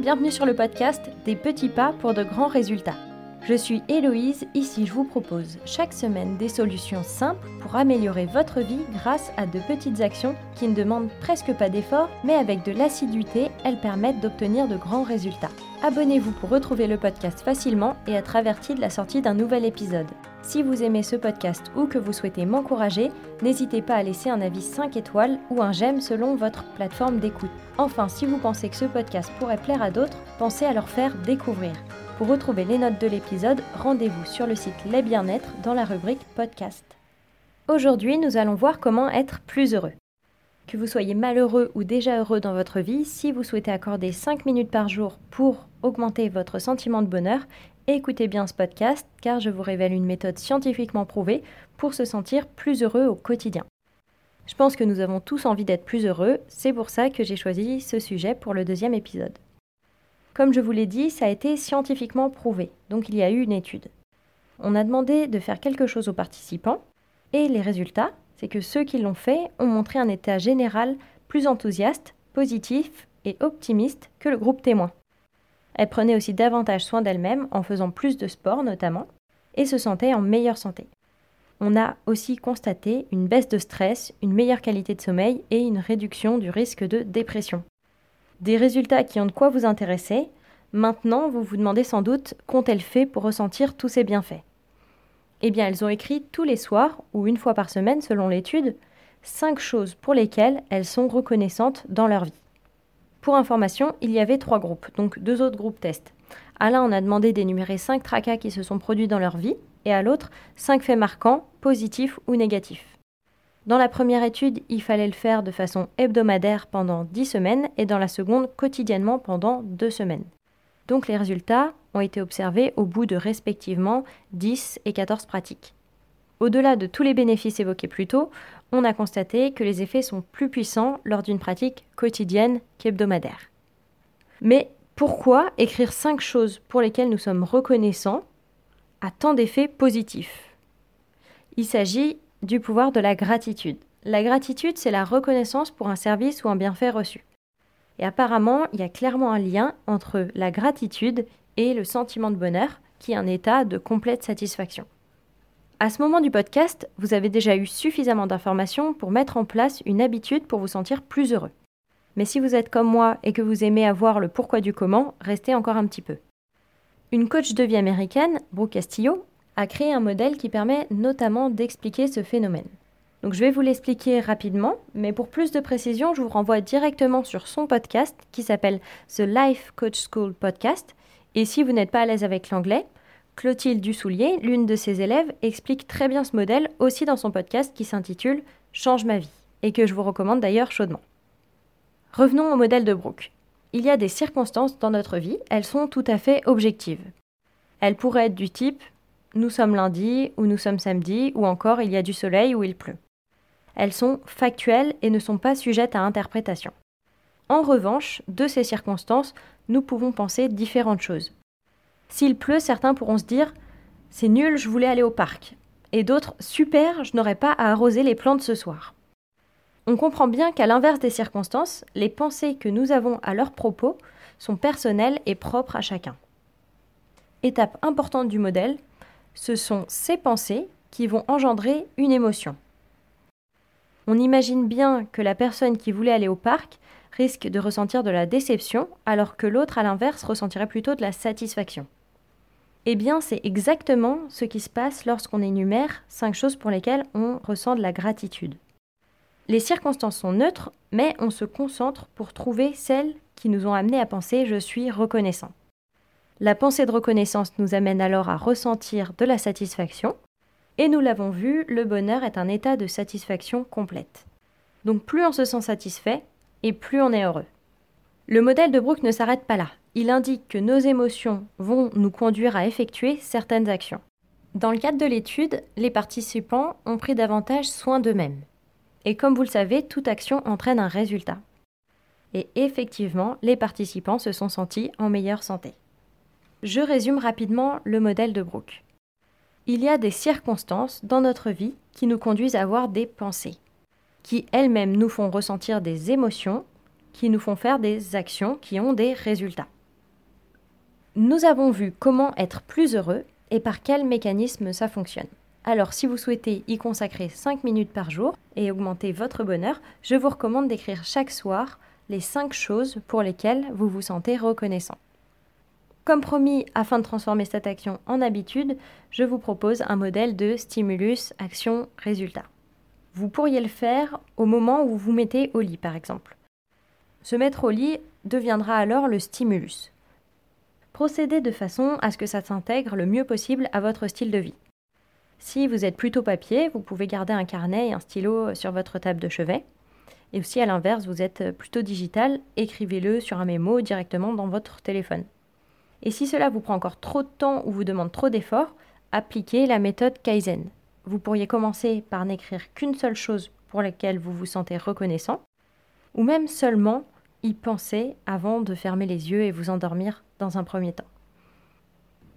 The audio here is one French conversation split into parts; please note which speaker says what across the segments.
Speaker 1: bienvenue sur le podcast Des petits pas pour de grands résultats. Je suis Héloïse, ici je vous propose chaque semaine des solutions simples pour améliorer votre vie grâce à de petites actions qui ne demandent presque pas d'effort, mais avec de l'assiduité, elles permettent d'obtenir de grands résultats. Abonnez-vous pour retrouver le podcast facilement et être averti de la sortie d'un nouvel épisode. Si vous aimez ce podcast ou que vous souhaitez m'encourager, n'hésitez pas à laisser un avis 5 étoiles ou un j'aime selon votre plateforme d'écoute. Enfin, si vous pensez que ce podcast pourrait plaire à d'autres, pensez à leur faire découvrir. Pour retrouver les notes de l'épisode, rendez-vous sur le site Les Bien-être dans la rubrique podcast. Aujourd'hui, nous allons voir comment être plus heureux. Que vous soyez malheureux ou déjà heureux dans votre vie, si vous souhaitez accorder 5 minutes par jour pour augmenter votre sentiment de bonheur, écoutez bien ce podcast car je vous révèle une méthode scientifiquement prouvée pour se sentir plus heureux au quotidien. Je pense que nous avons tous envie d'être plus heureux, c'est pour ça que j'ai choisi ce sujet pour le deuxième épisode. Comme je vous l'ai dit, ça a été scientifiquement prouvé, donc il y a eu une étude. On a demandé de faire quelque chose aux participants, et les résultats, c'est que ceux qui l'ont fait ont montré un état général plus enthousiaste, positif et optimiste que le groupe témoin. Elle prenait aussi davantage soin d'elle-même en faisant plus de sport notamment et se sentait en meilleure santé. On a aussi constaté une baisse de stress, une meilleure qualité de sommeil et une réduction du risque de dépression. Des résultats qui ont de quoi vous intéresser. Maintenant, vous vous demandez sans doute qu'ont-elles fait pour ressentir tous ces bienfaits Eh bien, elles ont écrit tous les soirs, ou une fois par semaine selon l'étude, cinq choses pour lesquelles elles sont reconnaissantes dans leur vie. Pour information, il y avait trois groupes, donc deux autres groupes tests. À l'un, on a demandé d'énumérer cinq tracas qui se sont produits dans leur vie, et à l'autre, cinq faits marquants, positifs ou négatifs. Dans la première étude, il fallait le faire de façon hebdomadaire pendant 10 semaines et dans la seconde quotidiennement pendant 2 semaines. Donc les résultats ont été observés au bout de respectivement 10 et 14 pratiques. Au-delà de tous les bénéfices évoqués plus tôt, on a constaté que les effets sont plus puissants lors d'une pratique quotidienne qu'hebdomadaire. Mais pourquoi écrire 5 choses pour lesquelles nous sommes reconnaissants a tant d'effets positifs? Il s'agit du pouvoir de la gratitude. La gratitude, c'est la reconnaissance pour un service ou un bienfait reçu. Et apparemment, il y a clairement un lien entre la gratitude et le sentiment de bonheur, qui est un état de complète satisfaction. À ce moment du podcast, vous avez déjà eu suffisamment d'informations pour mettre en place une habitude pour vous sentir plus heureux. Mais si vous êtes comme moi et que vous aimez avoir le pourquoi du comment, restez encore un petit peu. Une coach de vie américaine, Brooke Castillo, a créé un modèle qui permet notamment d'expliquer ce phénomène. Donc je vais vous l'expliquer rapidement, mais pour plus de précision, je vous renvoie directement sur son podcast qui s'appelle The Life Coach School Podcast. Et si vous n'êtes pas à l'aise avec l'anglais, Clotilde Dussoulier, l'une de ses élèves, explique très bien ce modèle aussi dans son podcast qui s'intitule Change ma vie et que je vous recommande d'ailleurs chaudement. Revenons au modèle de Brooke. Il y a des circonstances dans notre vie, elles sont tout à fait objectives. Elles pourraient être du type nous sommes lundi ou nous sommes samedi ou encore il y a du soleil ou il pleut. Elles sont factuelles et ne sont pas sujettes à interprétation. En revanche, de ces circonstances, nous pouvons penser différentes choses. S'il pleut, certains pourront se dire C'est nul, je voulais aller au parc. Et d'autres Super, je n'aurais pas à arroser les plantes ce soir. On comprend bien qu'à l'inverse des circonstances, les pensées que nous avons à leur propos sont personnelles et propres à chacun. Étape importante du modèle, ce sont ces pensées qui vont engendrer une émotion. On imagine bien que la personne qui voulait aller au parc risque de ressentir de la déception, alors que l'autre, à l'inverse, ressentirait plutôt de la satisfaction. Eh bien, c'est exactement ce qui se passe lorsqu'on énumère cinq choses pour lesquelles on ressent de la gratitude. Les circonstances sont neutres, mais on se concentre pour trouver celles qui nous ont amené à penser je suis reconnaissant. La pensée de reconnaissance nous amène alors à ressentir de la satisfaction, et nous l'avons vu, le bonheur est un état de satisfaction complète. Donc plus on se sent satisfait, et plus on est heureux. Le modèle de Brooke ne s'arrête pas là il indique que nos émotions vont nous conduire à effectuer certaines actions. Dans le cadre de l'étude, les participants ont pris davantage soin d'eux-mêmes. Et comme vous le savez, toute action entraîne un résultat. Et effectivement, les participants se sont sentis en meilleure santé. Je résume rapidement le modèle de Brooke. Il y a des circonstances dans notre vie qui nous conduisent à avoir des pensées, qui elles-mêmes nous font ressentir des émotions, qui nous font faire des actions qui ont des résultats. Nous avons vu comment être plus heureux et par quel mécanisme ça fonctionne. Alors si vous souhaitez y consacrer 5 minutes par jour et augmenter votre bonheur, je vous recommande d'écrire chaque soir les 5 choses pour lesquelles vous vous sentez reconnaissant. Comme promis, afin de transformer cette action en habitude, je vous propose un modèle de stimulus, action, résultat. Vous pourriez le faire au moment où vous vous mettez au lit, par exemple. Se mettre au lit deviendra alors le stimulus. Procédez de façon à ce que ça s'intègre le mieux possible à votre style de vie. Si vous êtes plutôt papier, vous pouvez garder un carnet et un stylo sur votre table de chevet. Et si à l'inverse, vous êtes plutôt digital, écrivez-le sur un mémo directement dans votre téléphone. Et si cela vous prend encore trop de temps ou vous demande trop d'efforts, appliquez la méthode Kaizen. Vous pourriez commencer par n'écrire qu'une seule chose pour laquelle vous vous sentez reconnaissant, ou même seulement y penser avant de fermer les yeux et vous endormir dans un premier temps.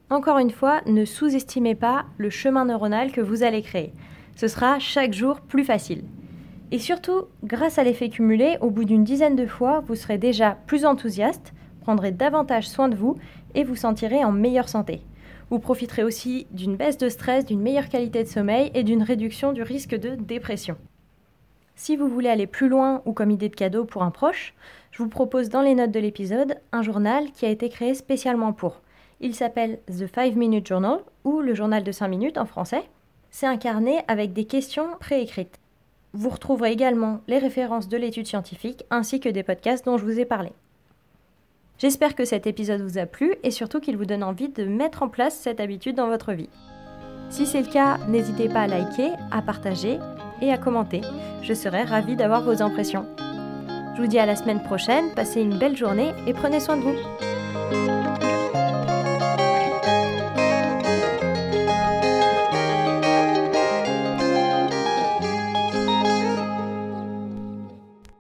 Speaker 1: Encore une fois, ne sous-estimez pas le chemin neuronal que vous allez créer. Ce sera chaque jour plus facile. Et surtout, grâce à l'effet cumulé, au bout d'une dizaine de fois, vous serez déjà plus enthousiaste, prendrez davantage soin de vous et vous sentirez en meilleure santé. Vous profiterez aussi d'une baisse de stress, d'une meilleure qualité de sommeil et d'une réduction du risque de dépression. Si vous voulez aller plus loin ou comme idée de cadeau pour un proche, je vous propose dans les notes de l'épisode un journal qui a été créé spécialement pour. Il s'appelle The 5 Minute Journal ou le journal de 5 minutes en français. C'est un carnet avec des questions préécrites. Vous retrouverez également les références de l'étude scientifique ainsi que des podcasts dont je vous ai parlé. J'espère que cet épisode vous a plu et surtout qu'il vous donne envie de mettre en place cette habitude dans votre vie. Si c'est le cas, n'hésitez pas à liker, à partager et à commenter. Je serai ravie d'avoir vos impressions. Je vous dis à la semaine prochaine, passez une belle journée et prenez soin de vous.